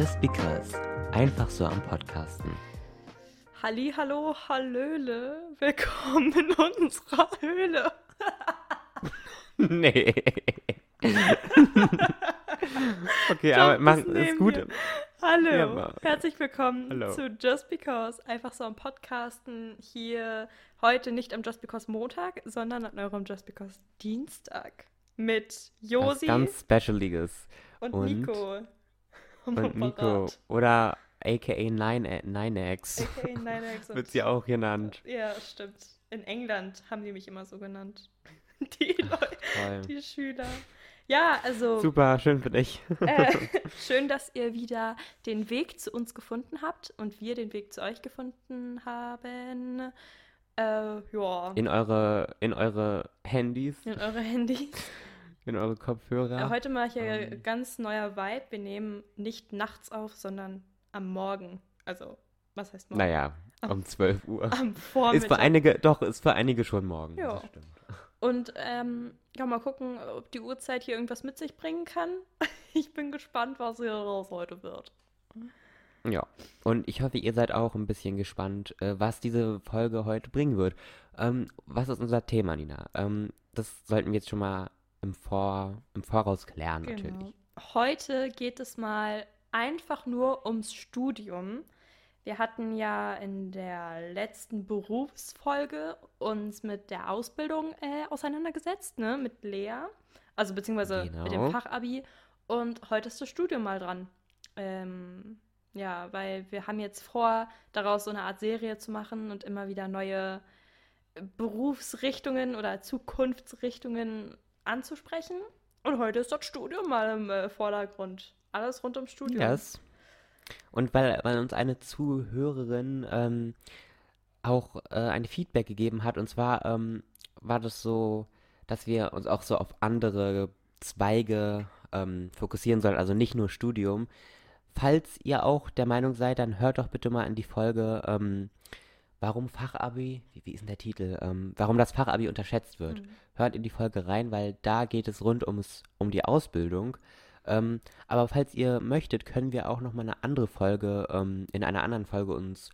Just Because. Einfach so am Podcasten. Halli, hallo, hallöle. Willkommen in unserer Höhle. nee. okay, Doch, aber mach, ist gut. wir. Hallo, Ja, aber- herzlich willkommen Hallo. zu Just Because. Einfach so am Podcasten hier heute nicht am Just Because Montag, sondern an eurem Just Because Dienstag. Mit Was Josi ganz Specialiges. und, und- Nico. Und Nico. Oder aka 9X. AKA 9X und- Wird sie auch genannt. Ja, stimmt. In England haben die mich immer so genannt. Die Leute, die Schüler. Ja, also Super, schön für dich. äh, schön, dass ihr wieder den Weg zu uns gefunden habt und wir den Weg zu euch gefunden haben. Äh, ja, in, In eure, in eure Handys, eure Handys. In eure Kopfhörer. Äh, heute mache ich ja Ähm. ganz neuer Vibe. Wir nehmen nicht nachts auf, sondern am Morgen. Also, was heißt morgen? naja, um 12 Uhr. Am Ist Vormittag. für einige, doch, ist für einige schon morgen. Ja. Stimmt. Und ähm, ja, mal gucken, ob die Uhrzeit hier irgendwas mit sich bringen kann. Ich bin gespannt, was hier raus heute wird. Ja, und ich hoffe, ihr seid auch ein bisschen gespannt, äh, was diese Folge heute bringen wird. Ähm, was ist unser Thema, Nina? Ähm, das sollten wir jetzt schon mal im, Vor im Voraus klären, natürlich. Genau. Heute geht es mal einfach nur ums Studium. Wir hatten ja in der letzten Berufsfolge uns mit der Ausbildung äh, auseinandergesetzt, ne, mit Lea, also beziehungsweise mit Genau. dem Fachabi. Und heute ist das Studium mal dran. Ähm, ja, weil wir haben jetzt vor, daraus so eine Art Serie zu machen und immer wieder neue Berufsrichtungen oder Zukunftsrichtungen anzusprechen. Und heute ist das Studium mal im äh, Vordergrund. Alles rund ums Studium. Yes. Und weil, weil uns eine Zuhörerin ähm, auch äh, ein Feedback gegeben hat, und zwar ähm, war das so, dass wir uns auch so auf andere Zweige ähm, fokussieren sollen, also nicht nur Studium. Falls ihr auch der Meinung seid, dann hört doch bitte mal in die Folge, ähm, warum Fachabi, wie, wie ist denn der Titel, ähm, warum das Fachabi unterschätzt wird. Mhm. Hört in die Folge rein, weil da geht es rund ums, um die Ausbildung. Ähm, aber falls ihr möchtet, können wir auch noch mal eine andere Folge, ähm, in einer anderen Folge uns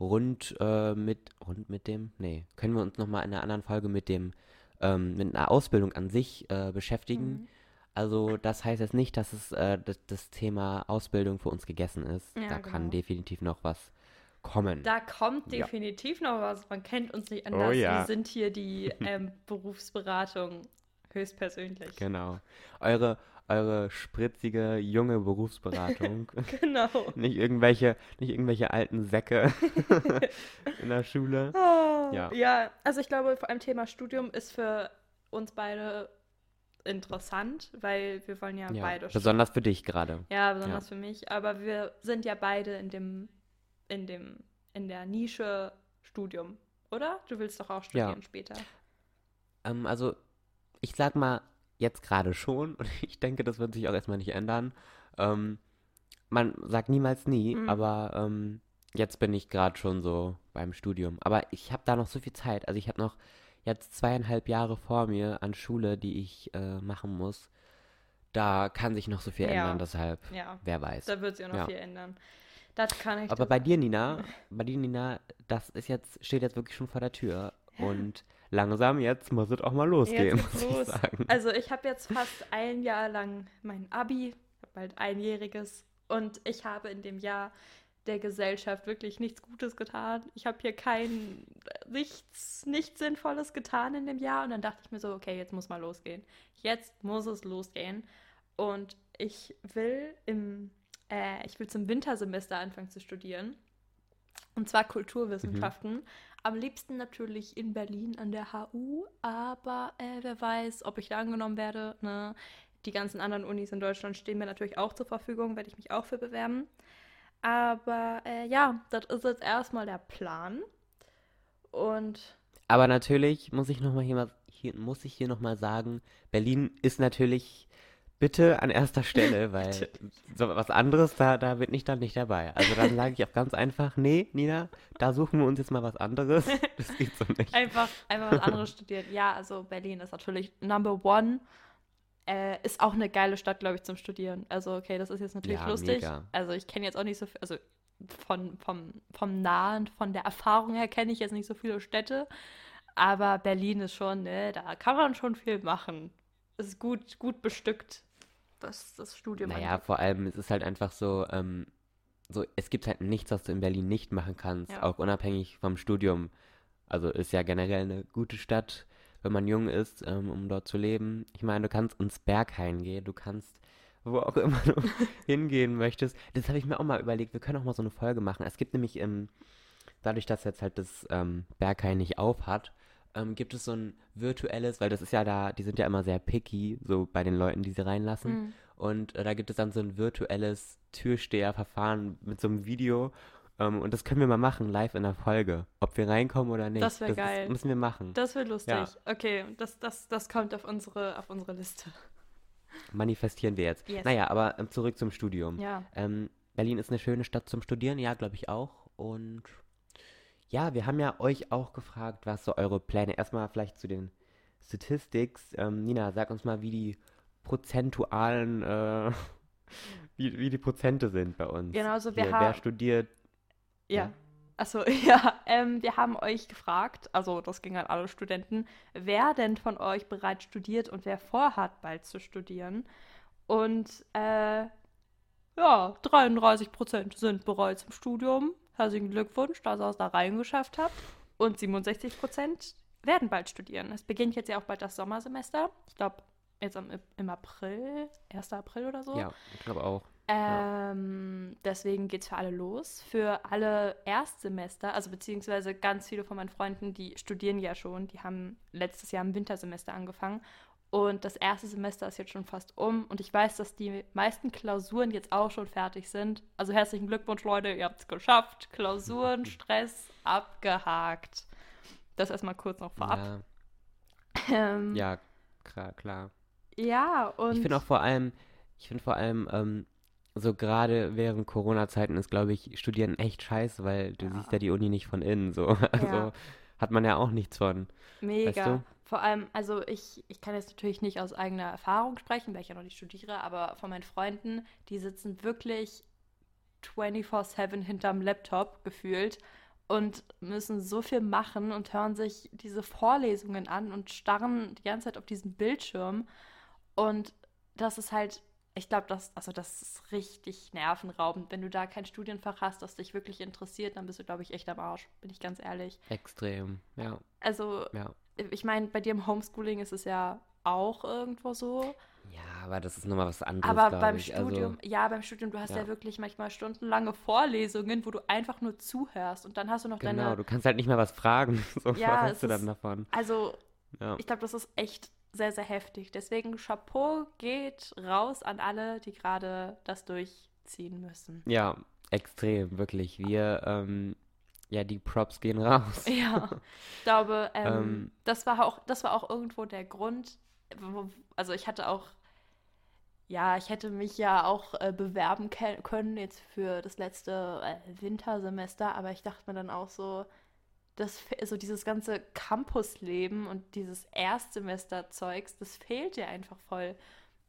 rund äh, mit, rund mit dem, nee, können wir uns noch mal in einer anderen Folge mit dem, ähm, mit einer Ausbildung an sich äh, beschäftigen. Mhm. Also das heißt jetzt nicht, dass es äh, das, das Thema Ausbildung für uns gegessen ist. Ja, da kann genau. definitiv noch was kommen. Da kommt Ja. definitiv noch was. Man kennt uns nicht Oh anders. ja. Wir sind hier die ähm, Berufsberatung höchstpersönlich. Genau. Eure, eure spritzige, junge Berufsberatung. Genau. nicht irgendwelche, nicht irgendwelche alten Säcke in der Schule. Ah, Ja. ja, also ich glaube, vor allem Thema Studium ist für uns beide interessant, weil wir wollen ja, Ja, beide studieren. besonders für dich gerade. Ja, besonders für mich. Aber wir sind ja beide in dem, in dem, in der Nische Studium, oder? Du willst doch auch studieren später. Ähm, also, ich sag mal, jetzt gerade schon, und ich denke, das wird sich auch erstmal nicht ändern. Ähm, man sagt niemals nie, Mhm. aber ähm, jetzt bin ich gerade schon so beim Studium. Aber ich habe da noch so viel Zeit. Also ich habe noch jetzt zweieinhalb Jahre vor mir an Schule, die ich äh, machen muss. Da kann sich noch so viel Ja. ändern, deshalb, Ja, wer weiß. da wird sich auch noch Ja. viel ändern. Das kann ich. Aber bei dir, Nina, bei dir, Nina, das ist jetzt, steht jetzt wirklich schon vor der Tür. Und langsam jetzt muss es auch mal losgehen, Jetzt muss los. ich sagen. Also ich habe jetzt fast ein Jahr lang mein Abi, bald einjähriges und ich habe in dem Jahr der Gesellschaft wirklich nichts Gutes getan. Ich habe hier kein nichts nichts Sinnvolles getan in dem Jahr und dann dachte ich mir so, okay, jetzt muss mal losgehen. Jetzt muss es losgehen und ich will im äh, ich will zum Wintersemester anfangen zu studieren. Und zwar Kulturwissenschaften. Am liebsten natürlich in Berlin an der HU, aber äh, wer weiß, ob ich da angenommen werde. Ne? Die ganzen anderen Unis in Deutschland stehen mir natürlich auch zur Verfügung, werde ich mich auch für bewerben. Aber äh, ja, das ist jetzt erstmal der Plan. Und Aber natürlich muss ich noch mal hier, mal, hier muss ich hier noch mal sagen, Berlin ist natürlich bitte an erster Stelle, weil so was anderes, da, da bin ich dann nicht dabei. Also dann sage ich auch ganz einfach, nee, Nina, da suchen wir uns jetzt mal was anderes. Das geht so nicht. einfach, einfach was anderes studieren. Ja, also Berlin ist natürlich Number One. Äh, ist auch eine geile Stadt, glaube ich, zum Studieren. Also, okay, das ist jetzt natürlich Ja, lustig. mega. Also, ich kenne jetzt auch nicht so viel, also von, vom, vom Nahen, von der Erfahrung her kenne ich jetzt nicht so viele Städte. Aber Berlin ist schon, ne, da kann man schon viel machen. Es ist gut, gut bestückt, was das Studium Naja, angeht. vor allem, es ist halt einfach so, ähm, so, es gibt halt nichts, was du in Berlin nicht machen kannst, Ja. auch unabhängig vom Studium. Also ist ja generell eine gute Stadt, wenn man jung ist, ähm, um dort zu leben. Ich meine, du kannst ins Berghain gehen, du kannst wo auch immer du hingehen möchtest. Das habe ich mir auch mal überlegt, wir können auch mal so eine Folge machen. Es gibt nämlich, ähm, dadurch, dass jetzt halt das ähm, Berghain nicht auf hat, ähm, gibt es so ein virtuelles, weil das ist ja da, die sind ja immer sehr picky, so bei den Leuten, die sie reinlassen. Mhm. Und äh, da gibt es dann so ein virtuelles Türsteherverfahren mit so einem Video. Ähm, und das können wir mal machen, live in der Folge. Ob wir reinkommen oder nicht. Das wär ist- geil. müssen wir machen. Das wird lustig. Ja. Okay, das, das, das kommt auf unsere, auf unsere Liste. Manifestieren wir jetzt. Yes. Naja, aber ähm, zurück zum Studium. Ja. Ähm, Berlin ist eine schöne Stadt zum Studieren, ja, glaube ich auch. Und ja, wir haben ja euch auch gefragt, was so eure Pläne. Erstmal vielleicht zu den Statistics. Ähm, Nina, sag uns mal, wie die prozentualen, äh, wie, wie die Prozente sind bei uns. Genau, also wir Hier, haben- Wer studiert? Ja. Ja. Achso, ja. Ähm, wir haben euch gefragt, also das ging an alle Studenten, wer denn von euch bereits studiert und wer vorhat, bald zu studieren. Und äh, ja, 33 Prozent sind bereits im Studium. Herzlichen Glückwunsch, dass ihr es da reingeschafft habt. Und 67 Prozent werden bald studieren. Es beginnt jetzt ja auch bald das Sommersemester. Ich glaube, jetzt am, im April, 1. April oder so. Ja, ich glaube auch. Ähm, deswegen geht es für alle los. Für alle Erstsemester, also beziehungsweise ganz viele von meinen Freunden, die studieren ja schon, die haben letztes Jahr im Wintersemester angefangen. Und das erste Semester ist jetzt schon fast um. Und ich weiß, dass die meisten Klausuren jetzt auch schon fertig sind. Also herzlichen Glückwunsch, Leute, ihr habt es geschafft. Klausuren, Stress, abgehakt. Das erstmal kurz noch vorab. Ja, Ähm, ja klar, klar. ja, und Ich finde auch vor allem, ich finde vor allem, ähm, so gerade während Corona-Zeiten ist, glaube ich, Studieren echt scheiße, weil du Ja. siehst ja die Uni nicht von innen, so. Also Ja. Hat man ja auch nichts von. Mega. du? Vor allem, also ich, ich kann jetzt natürlich nicht aus eigener Erfahrung sprechen, weil ich ja noch nicht studiere, aber von meinen Freunden, die sitzen wirklich 24-7 hinterm Laptop gefühlt und müssen so viel machen und hören sich diese Vorlesungen an und starren die ganze Zeit auf diesen Bildschirm. Und das ist halt, ich glaube, das, also das ist richtig nervenraubend. Wenn du da kein Studienfach hast, das dich wirklich interessiert, dann bist du, glaube ich, echt am Arsch, bin ich ganz ehrlich. Extrem, ja, Also ja. ich meine, bei dir im Homeschooling ist es ja auch irgendwo so. Ja, aber das ist nochmal was anderes, Aber beim ich. Studium, Also, ja, beim Studium, du hast ja. ja. wirklich manchmal stundenlange Vorlesungen, wo du einfach nur zuhörst und dann hast du noch genau, deine. du kannst halt nicht mehr was fragen. So, Ja, was hast du dann davon? Also, Ja. ich glaube, das ist echt sehr, sehr heftig. Deswegen Chapeau geht raus an alle, die gerade das durchziehen müssen. ja, extrem, wirklich. Wir, ähm, ja, die Props gehen raus. Ja, ich glaube, ähm, Ähm. das war auch, das war auch irgendwo der Grund. Also ich hatte auch, ja, ich hätte mich ja auch äh, bewerben können jetzt für das letzte äh, Wintersemester, aber ich dachte mir dann auch so, das, so dieses ganze Campusleben und dieses Erstsemester-Zeugs, das fehlt dir einfach voll.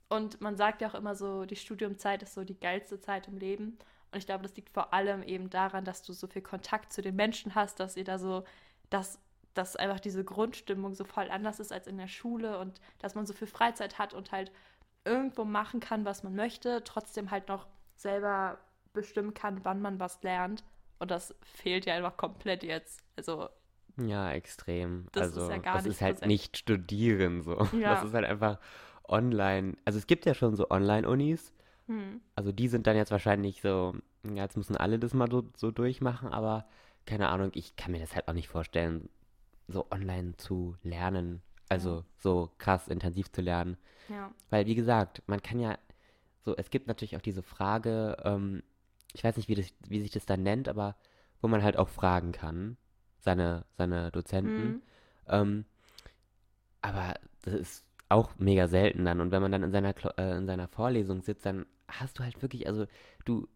Und man sagt ja auch immer so, die Studiumzeit ist so die geilste Zeit im Leben. Und ich glaube, das liegt vor allem eben daran, dass du so viel Kontakt zu den Menschen hast, dass ihr da so, dass, dass einfach diese Grundstimmung so voll anders ist als in der Schule und dass man so viel Freizeit hat und halt irgendwo machen kann, was man möchte, trotzdem halt noch selber bestimmen kann, wann man was lernt. Und das fehlt ja einfach komplett jetzt. Also, Ja, extrem. Das ist also, ja gar das nicht ist halt nicht studieren so. Ja. Das ist halt einfach online. Also es gibt ja schon so Online-Unis. hm, Also die sind dann jetzt wahrscheinlich so, ja, jetzt müssen alle das mal so, so durchmachen, aber keine Ahnung, ich kann mir das halt auch nicht vorstellen, so online zu lernen. Also so krass intensiv zu lernen. ja. Weil, wie gesagt, man kann ja, so, es gibt natürlich auch diese Frage, ähm, ich weiß nicht, wie, das, wie sich das dann nennt, aber wo man halt auch fragen kann, seine, seine Dozenten. Hm. Ähm, aber das ist auch mega selten dann. Und wenn man dann in seiner, äh, in seiner Vorlesung sitzt, dann hast du halt wirklich, also du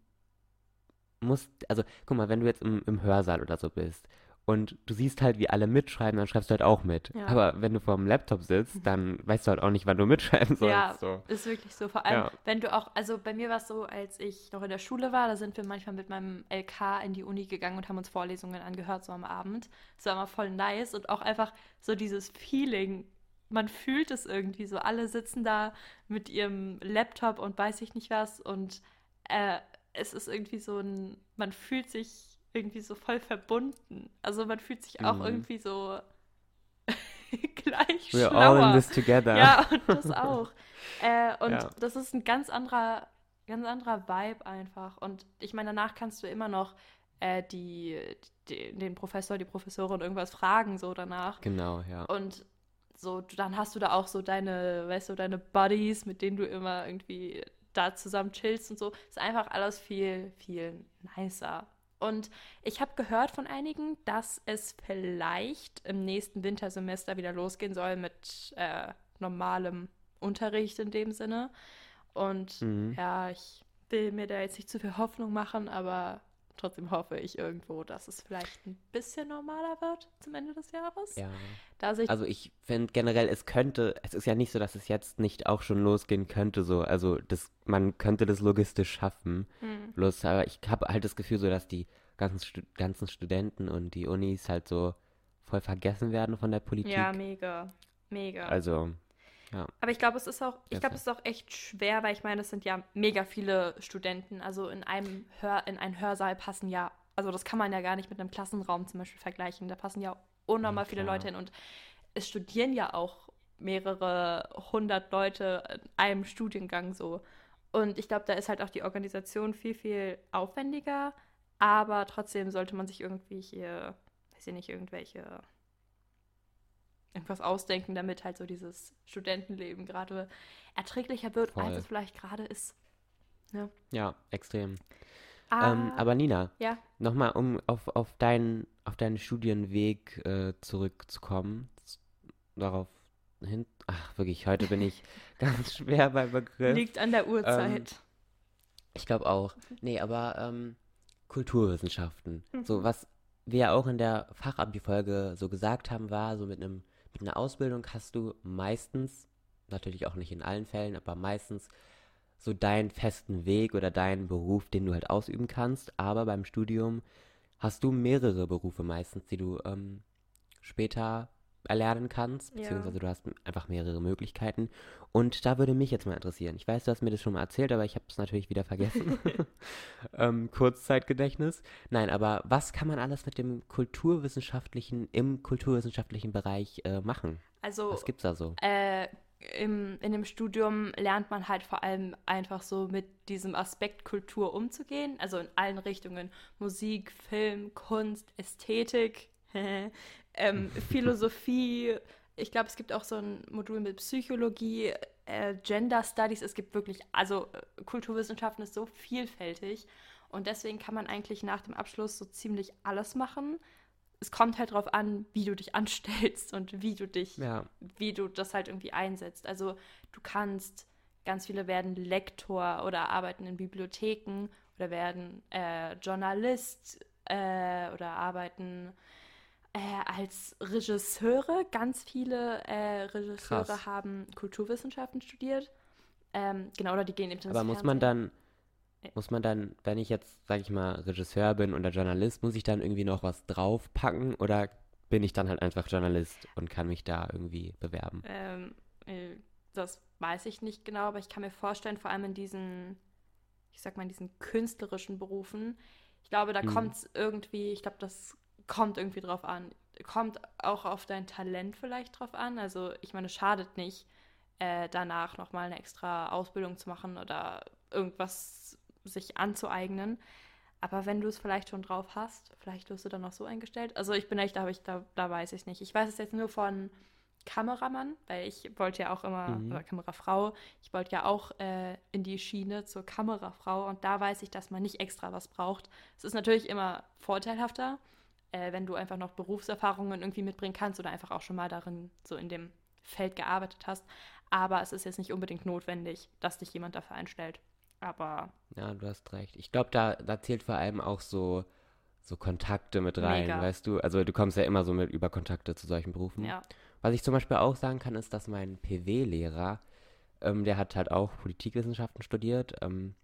musst, also guck mal, wenn du jetzt im, im Hörsaal oder so bist und du siehst halt, wie alle mitschreiben, dann schreibst du halt auch mit. Ja. Aber wenn du vor dem Laptop sitzt, dann weißt du halt auch nicht, wann du mitschreiben sollst. Ja, so. ist wirklich so. Vor allem, Ja. wenn du auch, also bei mir war es so, als ich noch in der Schule war, da sind wir manchmal mit meinem LK in die Uni gegangen und haben uns Vorlesungen angehört, so am Abend. Das war immer voll nice und auch einfach so dieses Feeling, man fühlt es irgendwie so. Alle sitzen da mit ihrem Laptop und weiß ich nicht was und äh, es ist irgendwie so ein, man fühlt sich irgendwie so voll verbunden. Also man fühlt sich auch Mhm. irgendwie so gleich We're schlauer. all in this together. Ja, und das auch. Äh, und Ja. das ist ein ganz anderer, ganz anderer Vibe einfach. Und ich meine, danach kannst du immer noch äh, die, die, den Professor, die Professorin irgendwas fragen, so danach. Genau, ja. Und so, dann hast du da auch so deine, weißt du, deine Buddies, mit denen du immer irgendwie da zusammen chillst und so. Ist einfach alles viel, viel nicer. Und ich habe gehört von einigen, dass es vielleicht im nächsten Wintersemester wieder losgehen soll mit äh, normalem Unterricht in dem Sinne. Und Mhm. ja, ich will mir da jetzt nicht zu viel Hoffnung machen, aber trotzdem hoffe ich irgendwo, dass es vielleicht ein bisschen normaler wird zum Ende des Jahres. Ja. Da sich Also ich finde generell, es könnte, es ist ja nicht so, dass es jetzt nicht auch schon losgehen könnte, so. Also das, man könnte das logistisch schaffen. Hm. Bloß, aber ich habe halt das Gefühl so, dass die ganzen, ganzen Studenten und die Unis halt so voll vergessen werden von der Politik. Ja, mega. Mega. Also, Aber ich glaube, es ist auch, ich Ja, glaube, es ist auch echt schwer, weil ich meine, es sind ja mega viele Studenten. Also in einem Hör, in einen Hörsaal passen ja, also das kann man ja gar nicht mit einem Klassenraum zum Beispiel vergleichen. Da passen ja unnormal Ja, viele. Leute hin und es studieren ja auch mehrere hundert Leute in einem Studiengang so. Und ich glaube, da ist halt auch die Organisation viel, viel aufwendiger, aber trotzdem sollte man sich irgendwie hier, weiß ich nicht, irgendwelche irgendwas ausdenken, damit halt so dieses Studentenleben gerade erträglicher wird, als Voll. es vielleicht gerade ist. ja, extrem. Ah, Ähm, aber Nina, ja, nochmal, um auf, auf, deinen, auf deinen Studienweg äh, zurückzukommen, darauf hin. Ach, wirklich, heute bin ich ganz schwer beim Begriff. liegt an der Uhrzeit. Ich glaube auch. Nee, aber ähm, Kulturwissenschaften. Mhm. So, was wir ja auch in der Fachabi-Folge so gesagt haben, war, so mit einem, mit einer Ausbildung hast du meistens, natürlich auch nicht in allen Fällen, aber meistens so deinen festen Weg oder deinen Beruf, den du halt ausüben kannst. Aber beim Studium hast du mehrere Berufe meistens, die du ähm, später erlernen kannst, Ja. beziehungsweise du hast einfach mehrere Möglichkeiten. Und da würde mich jetzt mal interessieren. Ich weiß, du hast mir das schon mal erzählt, aber ich habe es natürlich wieder vergessen. ähm, Kurzzeitgedächtnis. Nein, aber was kann man alles mit dem kulturwissenschaftlichen, im kulturwissenschaftlichen Bereich äh, machen? also Was gibt's da so? äh, im, in dem Studium lernt man halt vor allem einfach so mit diesem Aspekt Kultur umzugehen, also in allen Richtungen. Musik, Film, Kunst, Ästhetik, ähm, Philosophie. Ich glaube, es gibt auch so ein Modul mit Psychologie, äh, Gender Studies. Es gibt wirklich, also äh, Kulturwissenschaften ist so vielfältig. Und deswegen kann man eigentlich nach dem Abschluss so ziemlich alles machen. Es kommt halt darauf an, wie du dich anstellst und wie du dich Ja, wie du das halt irgendwie einsetzt. Also du kannst, ganz viele werden Lektor oder arbeiten in Bibliotheken oder werden äh, Journalist äh, oder arbeiten äh, als Regisseure. Ganz viele äh, Regisseure Krass. haben Kulturwissenschaften studiert. Ähm, genau, oder die gehen eben aber muss man dann, muss man dann, wenn ich jetzt, sage ich mal, Regisseur bin oder Journalist, muss ich dann irgendwie noch was draufpacken oder bin ich dann halt einfach Journalist und kann mich da irgendwie bewerben? Ähm, äh, das weiß ich nicht genau, aber ich kann mir vorstellen, vor allem in diesen, ich sag mal, in diesen künstlerischen Berufen, ich glaube, da Mhm. kommt es irgendwie, ich glaube, das kommt irgendwie drauf an. Kommt auch auf dein Talent vielleicht drauf an. Also, ich meine, es schadet nicht, äh, danach nochmal eine extra Ausbildung zu machen oder irgendwas sich anzueignen. Aber wenn du es vielleicht schon drauf hast, vielleicht wirst du dann noch so eingestellt. Also ich bin echt, da, ich, da, da weiß ich nicht. Ich weiß es jetzt nur von Kameramann, weil ich wollte ja auch immer, Mhm. oder Kamerafrau, ich wollte ja auch äh, in die Schiene zur Kamerafrau und da weiß ich, dass man nicht extra was braucht. Es ist natürlich immer vorteilhafter, äh, wenn du einfach noch Berufserfahrungen irgendwie mitbringen kannst oder einfach auch schon mal darin so in dem Feld gearbeitet hast. Aber es ist jetzt nicht unbedingt notwendig, dass dich jemand dafür einstellt. Aber Ja, du hast recht. Ich glaube, da, da zählt vor allem auch so, so Kontakte mit rein, Mega. weißt du? Also du kommst ja immer so mit über Kontakte zu solchen Berufen. Ja. Was ich zum Beispiel auch sagen kann, ist, dass mein PW-Lehrer, ähm, der hat halt auch Politikwissenschaften studiert ähm,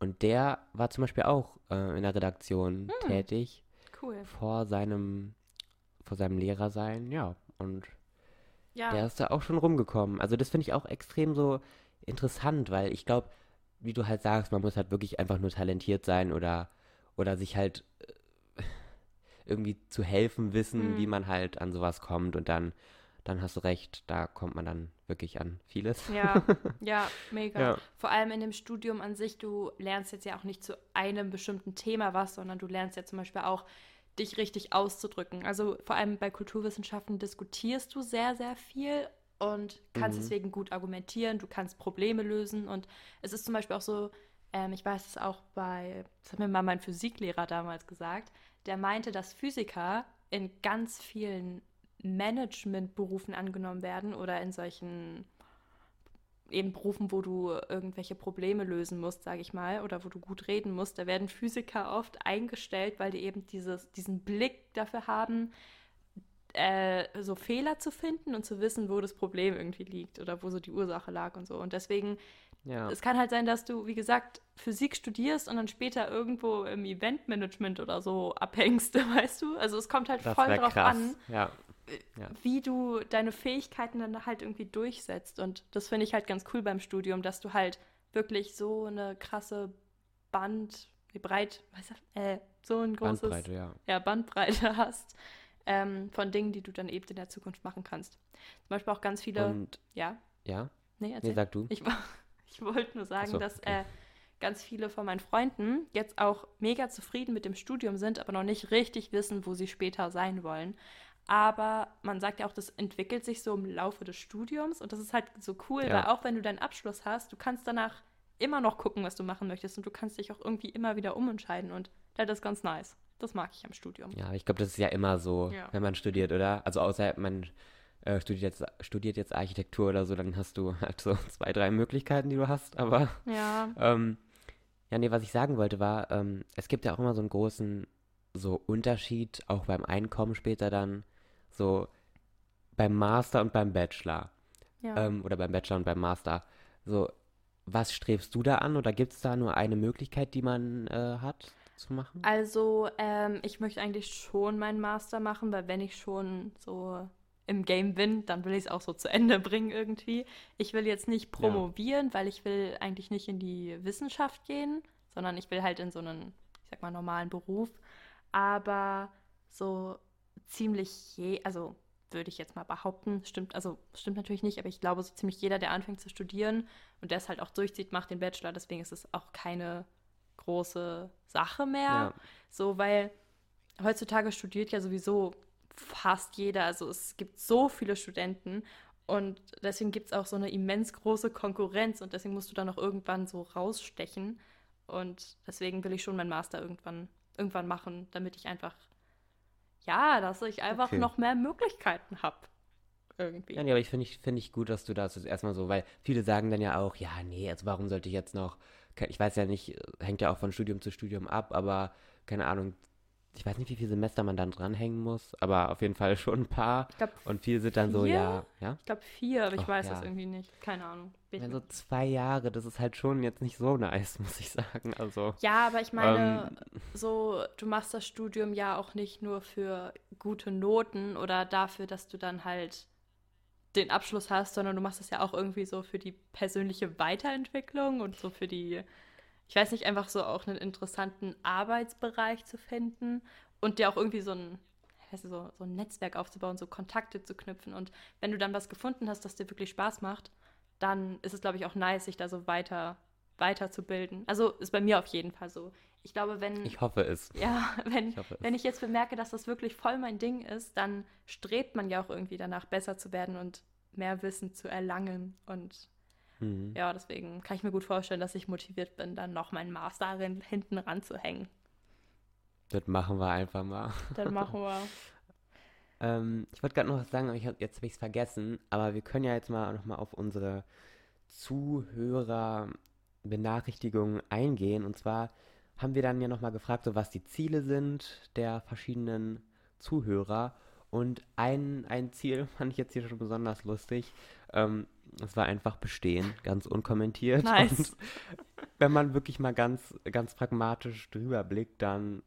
und der war zum Beispiel auch äh, in der Redaktion Hm. tätig Cool. vor seinem, vor seinem Lehrersein, ja. Und Ja. der ist da auch schon rumgekommen. Also das finde ich auch extrem so interessant, weil ich glaube, wie du halt sagst, man muss halt wirklich einfach nur talentiert sein oder, oder sich halt äh, irgendwie zu helfen wissen, Mhm. wie man halt an sowas kommt und dann, dann hast du recht, da kommt man dann wirklich an vieles. Ja, ja, mega. Ja. Vor allem in dem Studium an sich, du lernst jetzt ja auch nicht zu einem bestimmten Thema was, sondern du lernst ja zum Beispiel auch, dich richtig auszudrücken. Also vor allem bei Kulturwissenschaften diskutierst du sehr, sehr viel und kannst Mhm. deswegen gut argumentieren, du kannst Probleme lösen und es ist zum Beispiel auch so, ähm, ich weiß es auch bei, das hat mir mal mein Physiklehrer damals gesagt, der meinte, dass Physiker in ganz vielen Managementberufen angenommen werden oder in solchen eben Berufen, wo du irgendwelche Probleme lösen musst, sage ich mal, oder wo du gut reden musst, da werden Physiker oft eingestellt, weil die eben dieses, diesen Blick dafür haben, äh, so Fehler zu finden und zu wissen, wo das Problem irgendwie liegt oder wo so die Ursache lag und so. Und deswegen, Ja. es kann halt sein, dass du, wie gesagt, Physik studierst und dann später irgendwo im Eventmanagement oder so abhängst, weißt du? Also es kommt halt Das voll drauf krass. an, Ja. Ja. wie du deine Fähigkeiten dann halt irgendwie durchsetzt. Und das finde ich halt ganz cool beim Studium, dass du halt wirklich so eine krasse Band, wie breit, weißt du, äh, so ein großes Bandbreite, ja. ja, Bandbreite hast ähm, von Dingen, die du dann eben in der Zukunft machen kannst. Zum Beispiel auch ganz viele, Und ja, ja, nee, nee, erzähl. sag du. Ich, ich wollte nur sagen, so, dass okay. äh, ganz viele von meinen Freunden jetzt auch mega zufrieden mit dem Studium sind, aber noch nicht richtig wissen, wo sie später sein wollen. Aber man sagt ja auch, das entwickelt sich so im Laufe des Studiums und das ist halt so cool, Ja. weil auch wenn du deinen Abschluss hast, du kannst danach immer noch gucken, was du machen möchtest und du kannst dich auch irgendwie immer wieder umentscheiden und das ist ganz nice. Das mag ich am Studium. Ja, ich glaube, das ist ja immer so, Ja. wenn man studiert, oder? Also außer man äh, studiert, jetzt, studiert jetzt Architektur oder so, dann hast du halt so zwei, drei Möglichkeiten, die du hast. Aber Ja, ähm, ja, nee, was ich sagen wollte war, ähm, es gibt ja auch immer so einen großen so Unterschied, auch beim Einkommen später dann, so beim Master und beim Bachelor. ja. Ähm, oder beim Bachelor und beim Master. So, was strebst du da an? Oder gibt es da nur eine Möglichkeit, die man äh, hat zu machen? Also, ähm, ich möchte eigentlich schon meinen Master machen, weil wenn ich schon so im Game bin, dann will ich es auch so zu Ende bringen irgendwie. Ich will jetzt nicht promovieren, weil ich will eigentlich nicht in die Wissenschaft gehen, sondern ich will halt in so einen, ich sag mal, normalen Beruf. Aber so ziemlich je, also würde ich jetzt mal behaupten, stimmt, also stimmt natürlich nicht, aber ich glaube, so ziemlich jeder, der anfängt zu studieren und der es halt auch durchzieht, macht den Bachelor. Deswegen ist es auch keine große Sache mehr. Ja. So, weil heutzutage studiert ja sowieso fast jeder. Also es gibt so viele Studenten und deswegen gibt es auch so eine immens große Konkurrenz und deswegen musst du dann auch irgendwann so rausstechen. Und deswegen will ich schon meinen Master irgendwann, irgendwann machen, damit ich einfach, ja, dass ich einfach Okay. noch mehr Möglichkeiten habe. Irgendwie. Ja, nee, aber ich finde ich, find ich gut, dass du das jetzt erstmal so, weil viele sagen dann ja auch, ja, nee, also warum sollte ich jetzt noch, ich weiß ja nicht, äh, hängt ja auch von Studium zu Studium ab, aber keine Ahnung, ich weiß nicht, wie viele Semester man dann dranhängen muss, aber auf jeden Fall schon ein paar. Ich glaube Und viele sind dann so, Vier? ja, ja. ich glaub vier, aber ich Ach, weiß ja. das irgendwie nicht. Keine Ahnung. Mir- so zwei Jahre, das ist halt schon jetzt nicht so nice, muss ich sagen. Also, Ja, aber ich meine, Ähm, so, du machst das Studium ja auch nicht nur für gute Noten oder dafür, dass du dann halt den Abschluss hast, sondern du machst es ja auch irgendwie so für die persönliche Weiterentwicklung und so für die, ich weiß nicht, einfach so auch einen interessanten Arbeitsbereich zu finden und dir auch irgendwie so ein, weißt du, so, so ein Netzwerk aufzubauen, so Kontakte zu knüpfen. Und wenn du dann was gefunden hast, das dir wirklich Spaß macht, dann ist es, glaube ich, auch nice, sich da so weiter weiterzubilden. Also ist bei mir auf jeden Fall so. Ich glaube, wenn ich hoffe es. ja, wenn, Ich es. wenn ich jetzt bemerke, dass das wirklich voll mein Ding ist, dann strebt man ja auch irgendwie danach, besser zu werden und mehr Wissen zu erlangen. Und Mhm. ja, deswegen kann ich mir gut vorstellen, dass ich motiviert bin, dann noch meinen Master hinten ranzuhängen. Das machen wir einfach mal. Dann machen wir. Ähm, ich wollte gerade noch was sagen, aber ich hab, jetzt habe ich es vergessen. Aber wir können ja jetzt mal noch mal auf unsere Zuhörerbenachrichtigungen eingehen. Und zwar haben wir dann ja nochmal gefragt, so was die Ziele sind der verschiedenen Zuhörer. Und ein, ein Ziel fand ich jetzt hier schon besonders lustig. Ähm, es war einfach bestehen, ganz unkommentiert. Nice. Und wenn man wirklich mal ganz, ganz pragmatisch drüber blickt, dann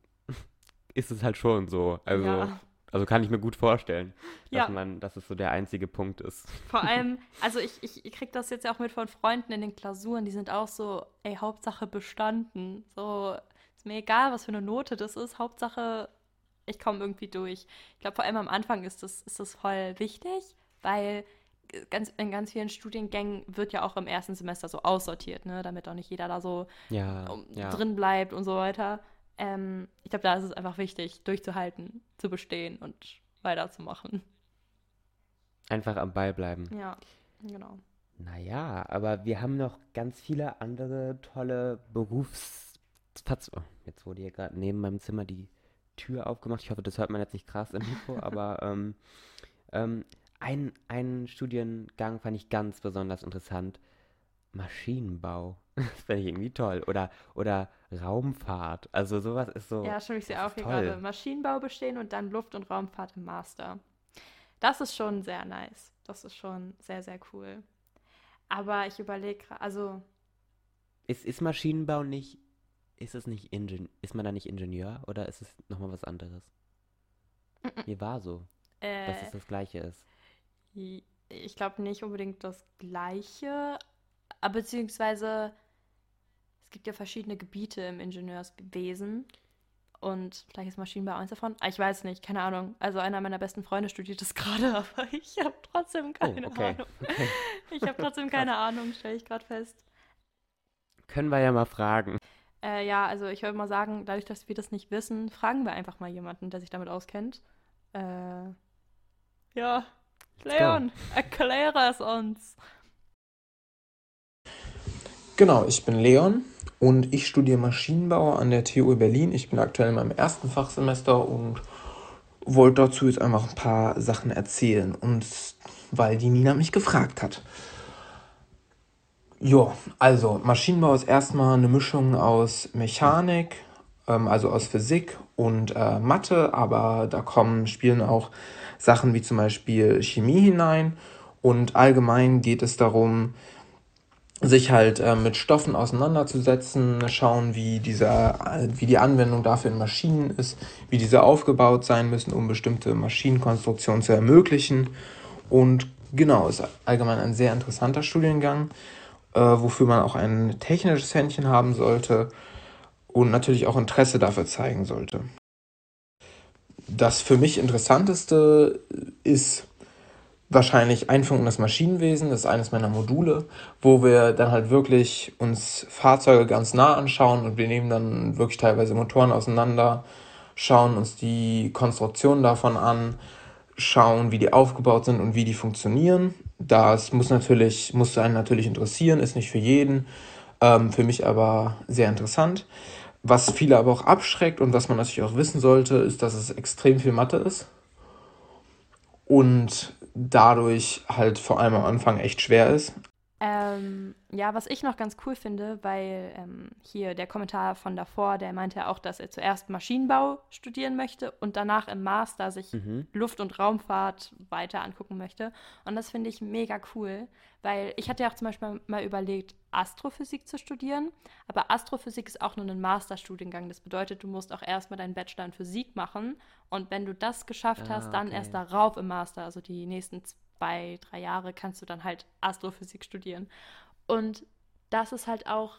ist es halt schon so. Also, Ja. also kann ich mir gut vorstellen, dass Ja. man, dass es so der einzige Punkt ist. Vor allem, also ich, ich, ich krieg das jetzt ja auch mit von Freunden in den Klausuren, die sind auch so, ey, Hauptsache bestanden. So, ist mir egal, was für eine Note das ist, Hauptsache, ich komme irgendwie durch. Ich glaube, vor allem am Anfang ist das, ist das voll wichtig, weil ganz, in ganz vielen Studiengängen wird ja auch im ersten Semester so aussortiert, ne, damit auch nicht jeder da so Ja, um, ja. drin bleibt und so weiter. Ähm, ich glaube, da ist es einfach wichtig, durchzuhalten, zu bestehen und weiterzumachen. Einfach am Ball bleiben. Ja, genau. Naja, aber wir haben noch ganz viele andere tolle Berufs... Oh, jetzt wurde hier gerade neben meinem Zimmer die Tür aufgemacht. Ich hoffe, das hört man jetzt nicht krass im Mikro, aber ähm, ähm, ein, einen Studiengang fand ich ganz besonders interessant. Maschinenbau. Das fände ich irgendwie toll. Oder, oder Raumfahrt. Also sowas ist so. Ja, stimmt, ich sehe das auch hier toll. gerade Maschinenbau bestehen und dann Luft- und Raumfahrt im Master. Das ist schon sehr nice. Das ist schon sehr, sehr cool. Aber ich überlege, also, Ist, ist Maschinenbau nicht. Ist es nicht Ingen ist man da nicht Ingenieur oder ist es nochmal was anderes? Mir war so, dass äh, es das gleiche ist. Ich glaube nicht unbedingt das Gleiche, aber beziehungsweise es gibt ja verschiedene Gebiete im Ingenieurswesen und vielleicht ist Maschinenbau eins davon. Ah, Ich weiß nicht, keine Ahnung. Also einer meiner besten Freunde studiert das gerade, aber ich habe trotzdem keine Oh, okay. Ahnung. Ich habe trotzdem keine Ahnung, stelle ich gerade fest. Können wir ja mal fragen. Äh, ja, also ich würde mal sagen, dadurch, dass wir das nicht wissen, fragen wir einfach mal jemanden, der sich damit auskennt. Äh, ja. Leon, erkläre es uns. Genau, ich bin Leon und ich studiere Maschinenbau an der TU Berlin. Ich bin aktuell in meinem ersten Fachsemester und wollte dazu jetzt einfach ein paar Sachen erzählen. Und weil die Nina mich gefragt hat. Ja, also Maschinenbau ist erstmal eine Mischung aus Mechanik, ähm, also aus Physik und äh, Mathe, aber da kommen, spielen auch Sachen wie zum Beispiel Chemie hinein. Und allgemein geht es darum, sich halt äh, mit Stoffen auseinanderzusetzen, schauen, wie, dieser, äh, wie die Anwendung dafür in Maschinen ist, wie diese aufgebaut sein müssen, um bestimmte Maschinenkonstruktionen zu ermöglichen. Und genau, ist allgemein ein sehr interessanter Studiengang, äh, wofür man auch ein technisches Händchen haben sollte und natürlich auch Interesse dafür zeigen sollte. Das für mich Interessanteste ist wahrscheinlich Einführung in das Maschinenwesen, das ist eines meiner Module, wo wir dann halt wirklich uns Fahrzeuge ganz nah anschauen und wir nehmen dann wirklich teilweise Motoren auseinander, schauen uns die Konstruktion davon an, schauen, wie die aufgebaut sind und wie die funktionieren. Das muss natürlich, muss einen natürlich interessieren, ist nicht für jeden, ähm, für mich aber sehr interessant. Was viele aber auch abschreckt und was man natürlich auch wissen sollte, ist, dass es extrem viel Mathe ist und dadurch halt vor allem am Anfang echt schwer ist. Ähm, ja, was ich noch ganz cool finde, weil ähm, hier der Kommentar von davor, der meinte ja auch, dass er zuerst Maschinenbau studieren möchte und danach im Master sich Mhm. Luft- und Raumfahrt weiter angucken möchte. Und das finde ich mega cool, weil ich hatte ja auch zum Beispiel mal überlegt, Astrophysik zu studieren, aber Astrophysik ist auch nur ein Masterstudiengang. Das bedeutet, du musst auch erstmal deinen Bachelor in Physik machen und wenn du das geschafft Ah, hast, dann okay. erst darauf im Master, also die nächsten zwei, drei Jahre, kannst du dann halt Astrophysik studieren. Und das ist halt auch,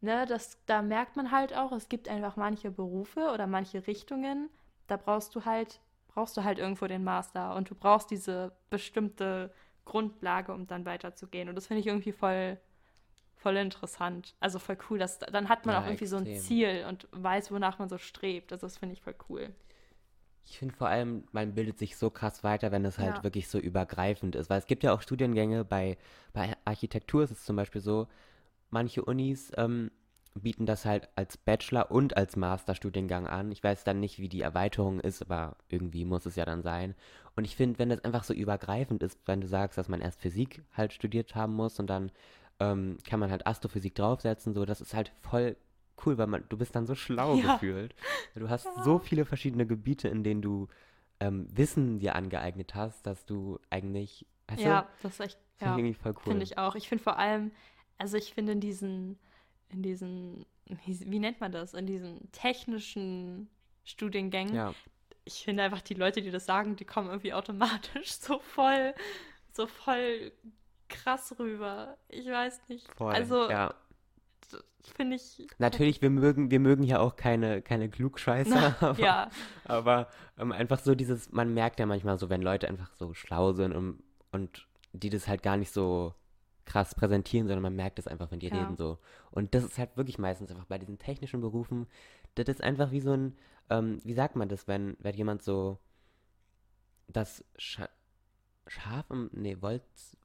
ne, das, da merkt man halt auch, es gibt einfach manche Berufe oder manche Richtungen, da brauchst du halt, brauchst du halt irgendwo den Master und du brauchst diese bestimmte Grundlage, um dann weiterzugehen. Und das finde ich irgendwie voll, voll interessant. Also voll cool. Dass, dann hat man Ja, auch irgendwie so ein extrem. Ziel und weiß, wonach man so strebt. Also das finde ich voll cool. Ich finde vor allem, man bildet sich so krass weiter, wenn es halt Ja. wirklich so übergreifend ist. Weil es gibt ja auch Studiengänge, bei, bei Architektur ist es zum Beispiel so, manche Unis ähm, bieten das halt als Bachelor- und als Masterstudiengang an. Ich weiß dann nicht, wie die Erweiterung ist, aber irgendwie muss es ja dann sein. Und ich finde, wenn das einfach so übergreifend ist, wenn du sagst, dass man erst Physik halt studiert haben muss und dann ähm, kann man halt Astrophysik draufsetzen, so, das ist halt voll cool, weil man, du bist dann so schlau Ja. gefühlt. Du hast Ja. so viele verschiedene Gebiete, in denen du ähm, Wissen dir angeeignet hast, dass du eigentlich, weißt Ja, das ist echt, ja, irgendwie voll cool. finde ich auch. Ich finde vor allem, also ich finde in diesen, in diesen, wie wie nennt man das, in diesen technischen Studiengängen, Ja, ich finde einfach die Leute, die das sagen, die kommen irgendwie automatisch so voll, so voll krass rüber. Ich weiß nicht. voll. Also ja. Finde ich. Natürlich, wir mögen, wir mögen ja auch keine, keine Klugscheißer, aber, Ja, aber ähm, einfach so dieses, man merkt ja manchmal so, wenn Leute einfach so schlau sind und, und die das halt gar nicht so krass präsentieren, sondern man merkt es einfach, wenn die Ja. reden so. Und das ist halt wirklich meistens einfach bei diesen technischen Berufen, das ist einfach wie so ein, ähm, wie sagt man das, wenn, wenn jemand so das Scha Schaf im, nee, Wolz,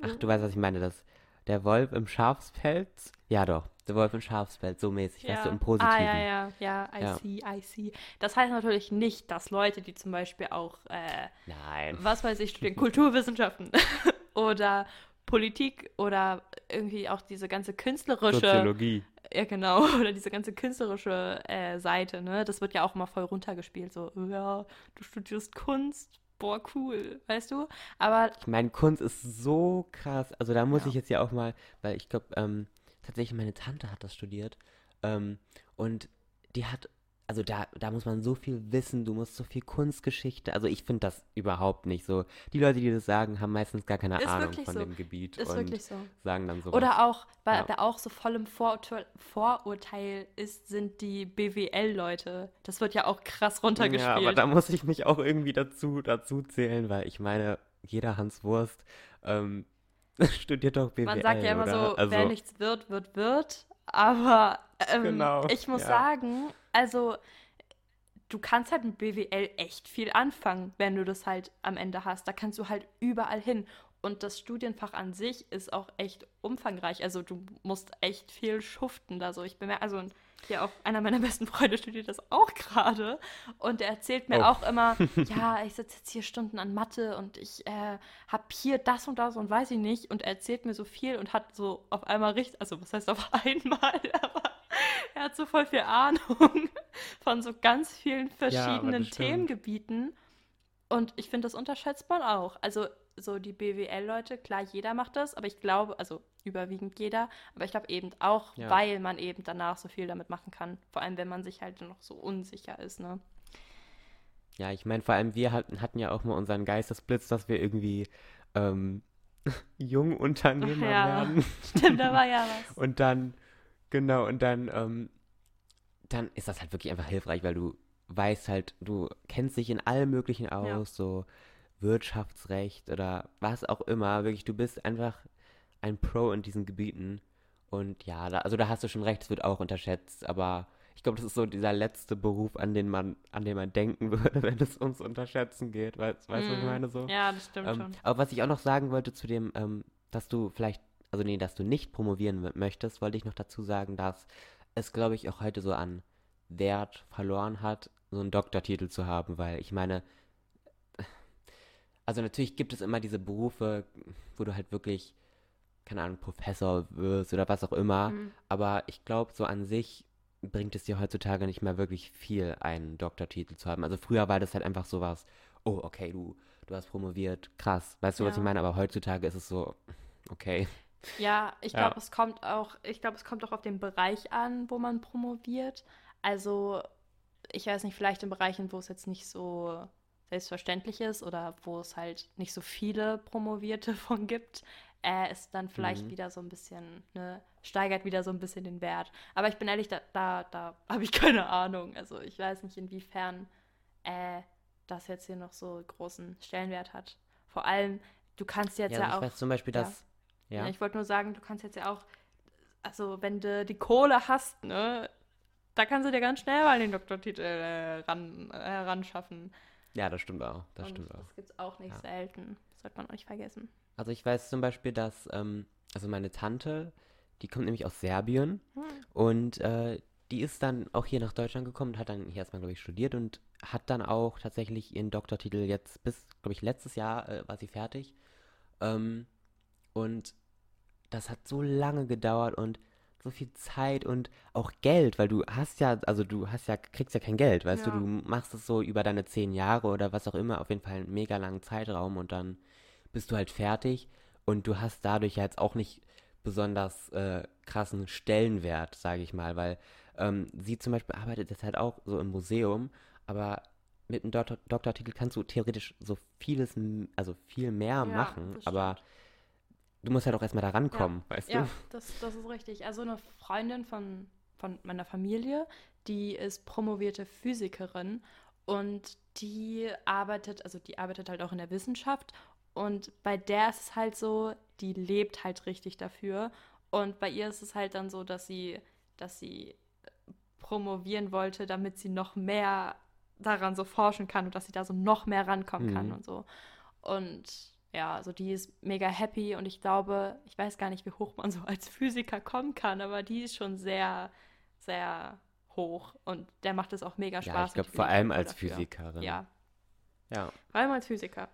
ach, du weißt, was ich meine, das, der Wolf im Schafspelz, ja doch, der Wolf im Schafspelz, so mäßig, weißt du, im Positiven. Ah, ja, ja, ja, I Ja. see, I see. Das heißt natürlich nicht, dass Leute, die zum Beispiel auch, äh, Nein. was weiß ich, studieren, Kulturwissenschaften oder Politik oder irgendwie auch diese ganze künstlerische, Soziologie. ja genau, oder diese ganze künstlerische äh, Seite, ne, das wird ja auch immer voll runtergespielt, so, ja, du studierst Kunst, boah, cool, weißt du? Aber Ich meine, Kunst ist so krass. Also da muss Ja. ich jetzt ja auch mal, weil ich glaube, ähm, tatsächlich meine Tante hat das studiert. Ähm, und die hat, also da, da muss man so viel wissen, du musst so viel Kunstgeschichte. Also ich finde das überhaupt nicht so. Die Leute, die das sagen, haben meistens gar keine Ist Ahnung von so. dem Gebiet ist und wirklich so. sagen dann so. Oder auch, weil Ja. wer auch so voll im Vorurteil, Vorurteil ist, sind die BWL-Leute. Das wird ja auch krass runtergespielt. Ja, aber da muss ich mich auch irgendwie dazu, dazu zählen, weil ich meine, jeder Hans Wurst ähm, studiert doch BWL, Man sagt ja immer oder? so, also, wer nichts wird, wird, wird. Aber ähm, Genau, ich muss ja. sagen, also du kannst halt mit BWL echt viel anfangen, wenn du das halt am Ende hast. Da kannst du halt überall hin. Und das Studienfach an sich ist auch echt umfangreich. Also du musst echt viel schuften da so. Ich bemerke, also hier auch einer meiner besten Freunde studiert das auch gerade. Und der erzählt mir Oh. auch immer, ja, ich sitze jetzt hier Stunden an Mathe und ich äh, habe hier das und das und weiß ich nicht. Und er erzählt mir so viel und hat so auf einmal richtig, also was heißt auf einmal, aber er hat so voll viel Ahnung von so ganz vielen verschiedenen stimmt. Themengebieten. Und ich finde, das unterschätzt man auch. Also so die BWL-Leute, klar, jeder macht das, aber ich glaube, also überwiegend jeder, aber ich glaube eben auch, Ja. weil man eben danach so viel damit machen kann. Vor allem, wenn man sich halt noch so unsicher ist, ne? Ja, ich meine, vor allem wir hatten, hatten ja auch mal unseren Geistesblitz, dass wir irgendwie ähm, Jungunternehmer Ja. werden. Stimmt, da war ja was. Und dann, genau, und dann, ähm, dann ist das halt wirklich einfach hilfreich, weil du weißt halt, du kennst dich in allem Möglichen aus, Ja. so Wirtschaftsrecht oder was auch immer. Wirklich, du bist einfach ein Pro in diesen Gebieten. Und ja, da, also da hast du schon recht, es wird auch unterschätzt, aber ich glaube, das ist so dieser letzte Beruf, an den man, an den man denken würde, wenn es ums Unterschätzen geht. Weißt, weißt du, was ich Mm, meine so? Ja, das stimmt Ähm, schon. aber was ich auch noch sagen wollte zu dem, ähm, dass du vielleicht, also nee, dass du nicht promovieren möchtest, wollte ich noch dazu sagen, dass es, glaube ich, auch heute so an Wert verloren hat, so einen Doktortitel zu haben, weil ich meine, also natürlich gibt es immer diese Berufe, wo du halt wirklich, keine Ahnung, Professor wirst oder was auch immer, Mhm. aber ich glaube, so an sich bringt es dir heutzutage nicht mehr wirklich viel, einen Doktortitel zu haben. Also früher war das halt einfach sowas, oh, okay, du, du hast promoviert, krass. Weißt du, was Ja. ich meine? Aber heutzutage ist es so, okay. Ja, ich Ja. glaube, es kommt auch, ich glaube, es kommt auch auf den Bereich an, wo man promoviert. Also, ich weiß nicht, vielleicht in Bereichen, wo es jetzt nicht so selbstverständlich ist oder wo es halt nicht so viele Promovierte von gibt, äh, ist dann vielleicht Mhm. wieder so ein bisschen, ne, steigert wieder so ein bisschen den Wert. Aber ich bin ehrlich, da, da, da habe ich keine Ahnung. Also ich weiß nicht, inwiefern äh, das jetzt hier noch so großen Stellenwert hat. Vor allem, du kannst jetzt Ja, ja, also ich auch. weiß zum Beispiel, ja. dass, ja, Ja, ich wollte nur sagen, du kannst jetzt ja auch, also wenn du die Kohle hast, ne, da kannst du dir ganz schnell mal den Doktortitel äh, ran, äh, ranschaffen. ja, das stimmt auch, das Und stimmt auch. das gibt's auch nicht Ja. selten. Das sollte man auch nicht vergessen. Also ich weiß zum Beispiel, dass, ähm, also meine Tante, die kommt nämlich aus Serbien Hm. und äh, die ist dann auch hier nach Deutschland gekommen und hat dann hier erstmal, glaube ich, studiert und hat dann auch tatsächlich ihren Doktortitel jetzt bis, glaube ich, letztes Jahr äh, war sie fertig. Ähm, und das hat so lange gedauert und so viel Zeit und auch Geld, weil du hast ja, also du hast ja, kriegst ja kein Geld, weißt Ja. du, du machst es so über deine zehn Jahre oder was auch immer, auf jeden Fall einen mega langen Zeitraum und dann bist du halt fertig und du hast dadurch ja jetzt auch nicht besonders äh, krassen Stellenwert, sage ich mal, weil ähm, sie zum Beispiel arbeitet jetzt halt auch so im Museum, aber mit einem Doktor Doktortitel kannst du theoretisch so vieles, also viel mehr Ja, machen, aber stimmt. Du musst halt auch erstmal da rankommen, weißt Ja, du? das, das ist richtig. Also eine Freundin von, von meiner Familie, die ist promovierte Physikerin und die arbeitet, also die arbeitet halt auch in der Wissenschaft und bei der ist es halt so, die lebt halt richtig dafür und bei ihr ist es halt dann so, dass sie, dass sie äh, promovieren wollte, damit sie noch mehr daran so forschen kann und dass sie da so noch mehr rankommen kann Mhm. und so. Und ja, also die ist mega happy und ich glaube, ich weiß gar nicht, wie hoch man so als Physiker kommen kann, aber die ist schon sehr, sehr hoch und der macht es auch mega Spaß. Ja, ich glaube vor allem als dafür. Physikerin. Ja, Ja. vor allem als Physiker.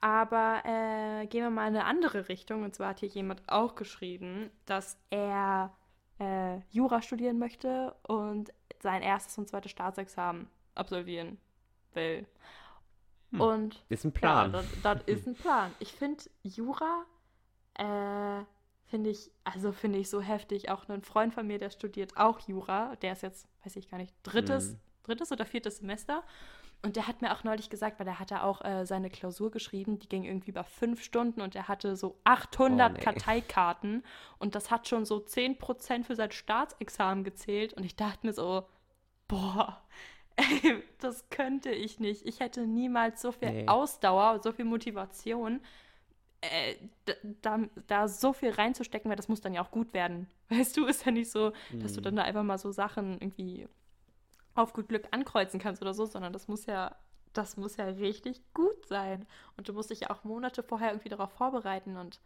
Aber äh, gehen wir mal in eine andere Richtung. Und zwar hat hier jemand auch geschrieben, dass er äh, Jura studieren möchte und sein erstes und zweites Staatsexamen absolvieren will. Hm. Und Ist ein ja, Plan. das, das ist ein Plan. Ich finde Jura, äh, finde ich, also finde ich so heftig. Auch ein Freund von mir, der studiert auch Jura. Der ist jetzt, weiß ich gar nicht, drittes, Mhm. drittes oder viertes Semester. Und der hat mir auch neulich gesagt, weil der hatte auch äh, seine Klausur geschrieben, die ging irgendwie über fünf Stunden und er hatte so 800 Oh, nee. Karteikarten und das hat schon so 10% für sein Staatsexamen gezählt und ich dachte mir so, boah, ey, das könnte ich nicht. Ich hätte niemals so viel Nee. Ausdauer und so viel Motivation, äh, da, da, so viel reinzustecken, weil das muss dann ja auch gut werden. Weißt du, ist ja nicht so, dass du Mhm. dann da einfach mal so Sachen irgendwie auf gut Glück ankreuzen kannst oder so, sondern das muss ja, das muss ja richtig gut sein. Und du musst dich ja auch Monate vorher irgendwie darauf vorbereiten und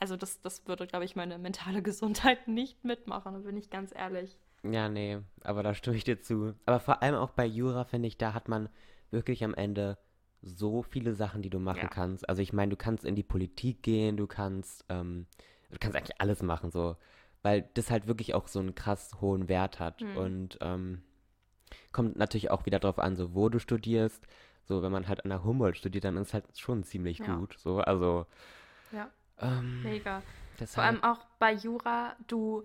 also das, das würde, glaube ich, meine mentale Gesundheit nicht mitmachen, da bin ich ganz ehrlich. Ja, nee, aber da stimme ich dir zu. Aber vor allem auch bei Jura, finde ich, da hat man wirklich am Ende so viele Sachen, die du machen Ja. kannst. Also ich meine, du kannst in die Politik gehen, du kannst, ähm, du kannst eigentlich alles machen, so. Weil das halt wirklich auch so einen krass hohen Wert hat. Mhm. Und ähm, kommt natürlich auch wieder drauf an, so wo du studierst. So, wenn man halt an der Humboldt studiert, dann ist es halt schon ziemlich Ja. gut. So, also. Ja. Ähm, Mega. Vor deshalb, allem auch bei Jura, du,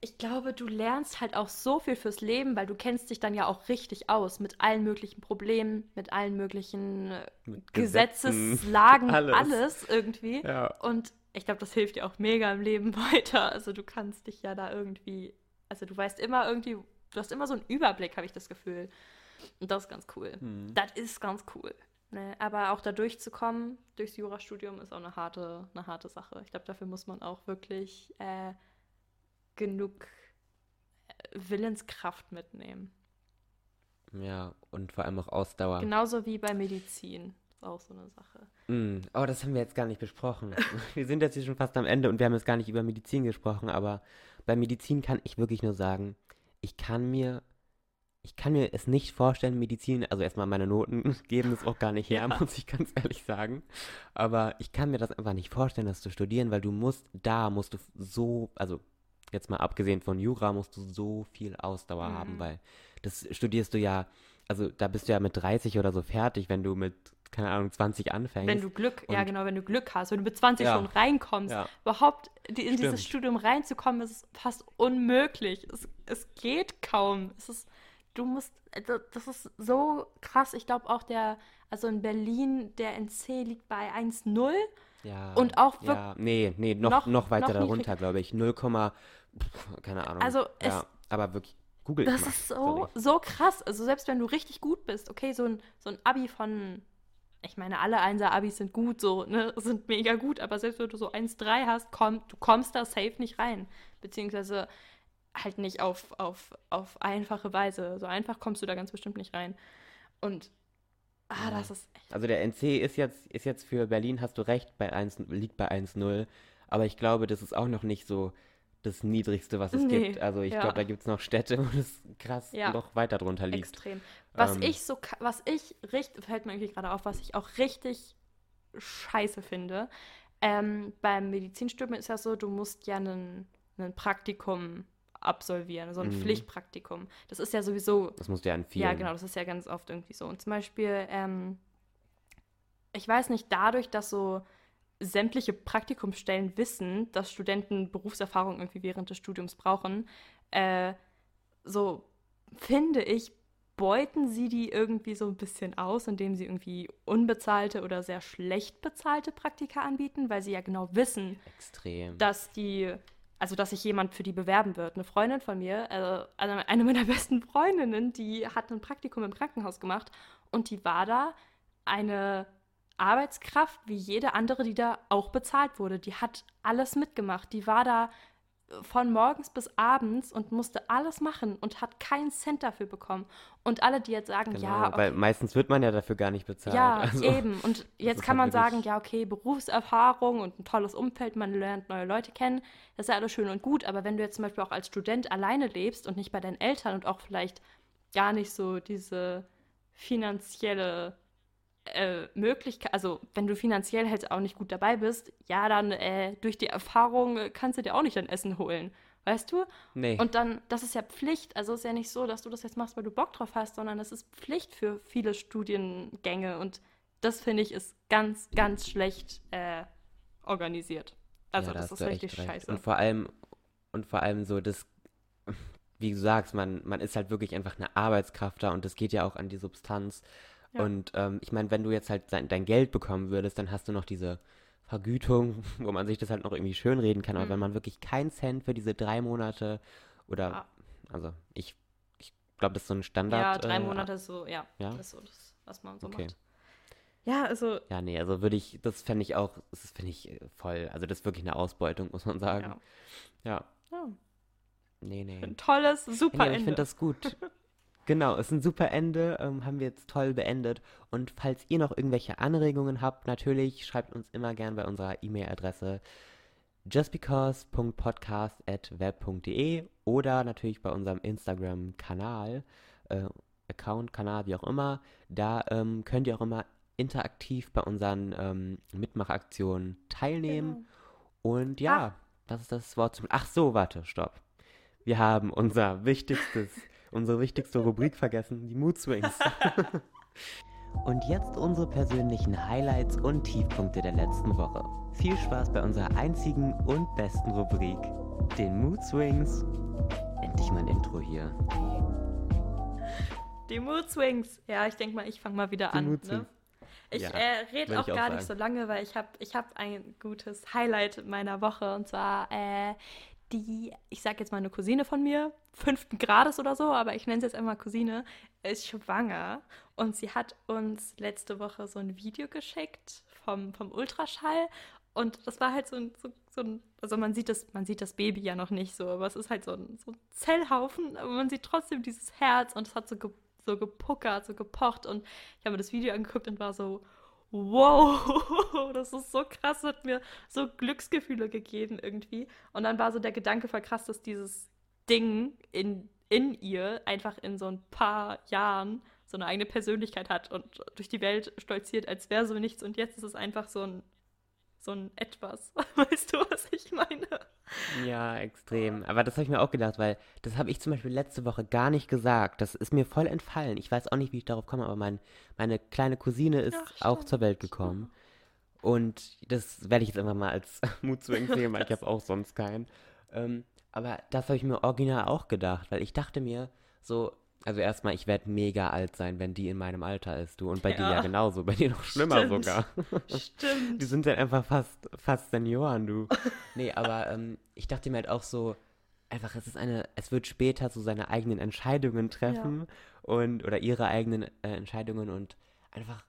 ich glaube, du lernst halt auch so viel fürs Leben, weil du kennst dich dann ja auch richtig aus mit allen möglichen Problemen, mit allen möglichen äh, mit Gesetzeslagen, alles. alles. irgendwie. Ja. Und ich glaube, das hilft dir auch mega im Leben weiter. Also du kannst dich ja da irgendwie, also du weißt immer irgendwie, du hast immer so einen Überblick, habe ich das Gefühl. Und das ist ganz cool. Hm. Das ist ganz cool. Ne? Aber auch da durchzukommen, durchs Jurastudium, ist auch eine harte, eine harte Sache. Ich glaube, dafür muss man auch wirklich äh, genug äh, Willenskraft mitnehmen. Ja, und vor allem auch Ausdauer. Genauso wie bei Medizin. Ist auch so eine Sache. Mm, Oh, das haben wir jetzt gar nicht besprochen. Wir sind jetzt hier schon fast am Ende und wir haben jetzt gar nicht über Medizin gesprochen, aber bei Medizin kann ich wirklich nur sagen, ich kann mir, ich kann mir es nicht vorstellen, Medizin, also erstmal meine Noten geben es auch gar nicht her, Ja. muss ich ganz ehrlich sagen. Aber ich kann mir das einfach nicht vorstellen, das zu studieren, weil du musst, da musst du so, also jetzt mal abgesehen von Jura, musst du so viel Ausdauer haben, Mhm. weil das studierst du ja, also da bist du ja mit 30 oder so fertig, wenn du mit, keine Ahnung, 20 anfängst. Wenn du Glück, ja genau, wenn du Glück hast, wenn du mit 20 Ja. schon reinkommst, Ja. überhaupt in Stimmt. dieses Studium reinzukommen, ist fast unmöglich. Es, es geht kaum. Es ist, du musst, also, das ist so krass. Ich glaube auch der, also in Berlin, der NC liegt bei 1,0. Ja. Und auch Ja, nee, nee, noch, noch- noch, weiter noch darunter, glaube ich. 0, pf, keine Ahnung. Also es- ja, aber wirklich, Google Das mal, ist so, so krass. Also selbst wenn du richtig gut bist, okay, so ein, so ein Abi von, ich meine, alle Einser-Abis sind gut, so, ne, sind mega gut, aber selbst wenn du so 1,3 hast, komm, du kommst da safe nicht rein. Beziehungsweise halt nicht auf, auf, auf einfache Weise. So einfach kommst du da ganz bestimmt nicht rein. Und, ah, das ist echt, Also der NC ist jetzt, ist jetzt für Berlin, hast du recht, bei 1, liegt bei 1,0. Aber ich glaube, das ist auch noch nicht so das Niedrigste, was es Nee, gibt. Also ich ja. glaube, da gibt es noch Städte, wo es krass Ja. noch weiter drunter liegt. extrem. Was Ähm, ich so, was ich richtig, fällt mir irgendwie gerade auf, was ich auch richtig scheiße finde. Ähm, beim Medizinstudium ist ja so, du musst ja ein Praktikum absolvieren, so ein Mhm. Pflichtpraktikum. Das ist ja sowieso Das musst du ja an vielen. ja, genau, das ist ja ganz oft irgendwie so. Und zum Beispiel, ähm, ich weiß nicht, dadurch, dass so sämtliche Praktikumsstellen wissen, dass Studenten Berufserfahrung irgendwie während des Studiums brauchen, äh, so finde ich, beuten sie die irgendwie so ein bisschen aus, indem sie irgendwie unbezahlte oder sehr schlecht bezahlte Praktika anbieten, weil sie ja genau wissen, Extrem. dass die, also dass sich jemand für die bewerben wird. Eine Freundin von mir, also eine eine meiner besten Freundinnen, die hat ein Praktikum im Krankenhaus gemacht und die war da eine Arbeitskraft wie jede andere, die da auch bezahlt wurde. Die hat alles mitgemacht. Die war da von morgens bis abends und musste alles machen und hat keinen Cent dafür bekommen. Und alle, die jetzt sagen, Genau, ja, weil meistens wird man ja dafür gar nicht bezahlt. ja, also, eben. Und jetzt kann man halt wirklich- sagen, ja, okay, Berufserfahrung und ein tolles Umfeld, man lernt neue Leute kennen, das ist ja alles schön und gut. Aber wenn du jetzt zum Beispiel auch als Student alleine lebst und nicht bei deinen Eltern und auch vielleicht gar nicht so diese finanzielle äh, Möglichkeit, also wenn du finanziell halt auch nicht gut dabei bist, ja, dann äh, durch die Erfahrung äh, kannst du dir auch nicht dein Essen holen. Weißt du? Nee. Und dann, das ist ja Pflicht. Also ist ja nicht so, dass du das jetzt machst, weil du Bock drauf hast, sondern es ist Pflicht für viele Studiengänge. Und das finde ich ist ganz, ganz schlecht äh, organisiert. Also Ja, da das ist richtig scheiße. Und vor allem, und vor allem so, das, wie du sagst, man, man ist halt wirklich einfach eine Arbeitskraft da und das geht ja auch an die Substanz. Ja. Und ähm, ich meine, wenn du jetzt halt dein, dein Geld bekommen würdest, dann hast du noch diese Vergütung, wo man sich das halt noch irgendwie schönreden kann. Aber Mhm. wenn man wirklich keinen Cent für diese drei Monate oder, Ja. also ich, ich glaube, das ist so ein Standard. ja, drei äh, Monate ist so, ja, ja? das ist so das, was man so Okay. macht. Ja, also, Ja, nee, also würde ich, das fände ich auch, das finde ich äh, voll, also das ist wirklich eine Ausbeutung, muss man sagen. ja. Ja, ja. nee, nee. Ein tolles, super Nee, ich finde das gut. Genau, ist ein super Ende, ähm, haben wir jetzt toll beendet. Und falls ihr noch irgendwelche Anregungen habt, natürlich schreibt uns immer gern bei unserer E-Mail-Adresse justbecause.podcast.web.de oder natürlich bei unserem Instagram-Kanal, äh, Account, Kanal, wie auch immer. Da ähm, könnt ihr auch immer interaktiv bei unseren ähm, Mitmachaktionen teilnehmen. Genau. Und ja, das ist das Wort zum. Ach so, warte, stopp. Wir haben unser wichtigstes, unsere wichtigste Rubrik vergessen, die Mood Swings. und jetzt unsere persönlichen Highlights und Tiefpunkte der letzten Woche. Viel Spaß bei unserer einzigen und besten Rubrik, den Mood Swings. Endlich mal ein Intro hier. Die Mood Swings. Ja, ich denke mal, ich fange mal wieder Die an. Mood Ne? Ich Ja, äh, rede auch auch gar nicht so lange, weil ich habe ich hab ein gutes Highlight meiner Woche. Und zwar äh, die, ich sag jetzt mal eine Cousine von mir, fünften Grades oder so, aber ich nenne sie jetzt einmal Cousine, ist schwanger. Und sie hat uns letzte Woche so ein Video geschickt vom, vom Ultraschall. Und das war halt so ein, so, so ein, also man sieht das, man sieht das Baby ja noch nicht so, aber es ist halt so ein, so ein Zellhaufen, aber man sieht trotzdem dieses Herz und es hat so, ge, so gepuckert, so gepocht und ich habe mir das Video angeguckt und war so, wow, das ist so krass, hat mir so Glücksgefühle gegeben irgendwie. Und dann war so der Gedanke voll krass, dass dieses Ding in, in ihr einfach in so ein paar Jahren so eine eigene Persönlichkeit hat und durch die Welt stolziert, als wäre so nichts. Und jetzt ist es einfach so ein, so ein Etwas. Weißt du, was ich meine? Ja, extrem. Aber das habe ich mir auch gedacht, weil das habe ich zum Beispiel letzte Woche gar nicht gesagt. Das ist mir voll entfallen. Ich weiß auch nicht, wie ich darauf komme, aber mein, meine kleine Cousine ist Ach, auch zur Welt gekommen. Und das werde ich jetzt einfach mal als Mood Swing sehen, weil ich habe auch sonst keinen. Ähm, aber das habe ich mir original auch gedacht, weil ich dachte mir so, also erstmal, ich werde mega alt sein, wenn die in meinem Alter ist, du. Und bei dir ja Ja. genauso, bei dir noch schlimmer Stimmt. sogar. Stimmt. Die sind dann einfach fast, fast Senioren, du. Nee, aber ähm, ich dachte mir halt auch so, einfach, es ist eine, es wird später so seine eigenen Entscheidungen treffen und, oder ihre eigenen äh, Entscheidungen und einfach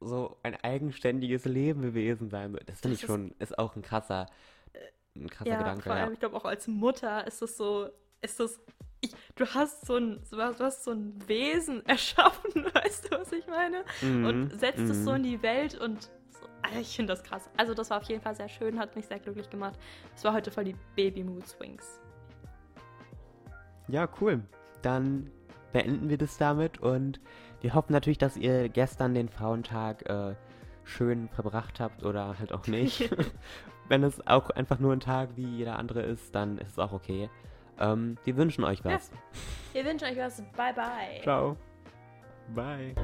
so ein eigenständiges Lebewesen sein. So, Das finde Das ich ist- schon, ist auch ein krasser, ein krasser Ja, Gedanke, vor allem, ja. ich glaube auch als Mutter ist es so, ist das, ich, du hast so ein, du hast so ein Wesen erschaffen, weißt du, was ich meine? Mhm, Und setzt es so mhm. in die Welt und so, Alter, ich finde das krass. Also das war auf jeden Fall sehr schön, hat mich sehr glücklich gemacht. Es war heute voll die Baby Mood Swings. Ja, cool. Dann beenden wir das damit und wir hoffen natürlich, dass ihr gestern den Frauentag äh, schön verbracht habt oder halt auch nicht. Wenn es auch einfach nur ein Tag wie jeder andere ist, dann ist es auch okay. Ähm, wir wünschen euch was. Wir wünschen euch was. Bye, bye. Ciao. Bye.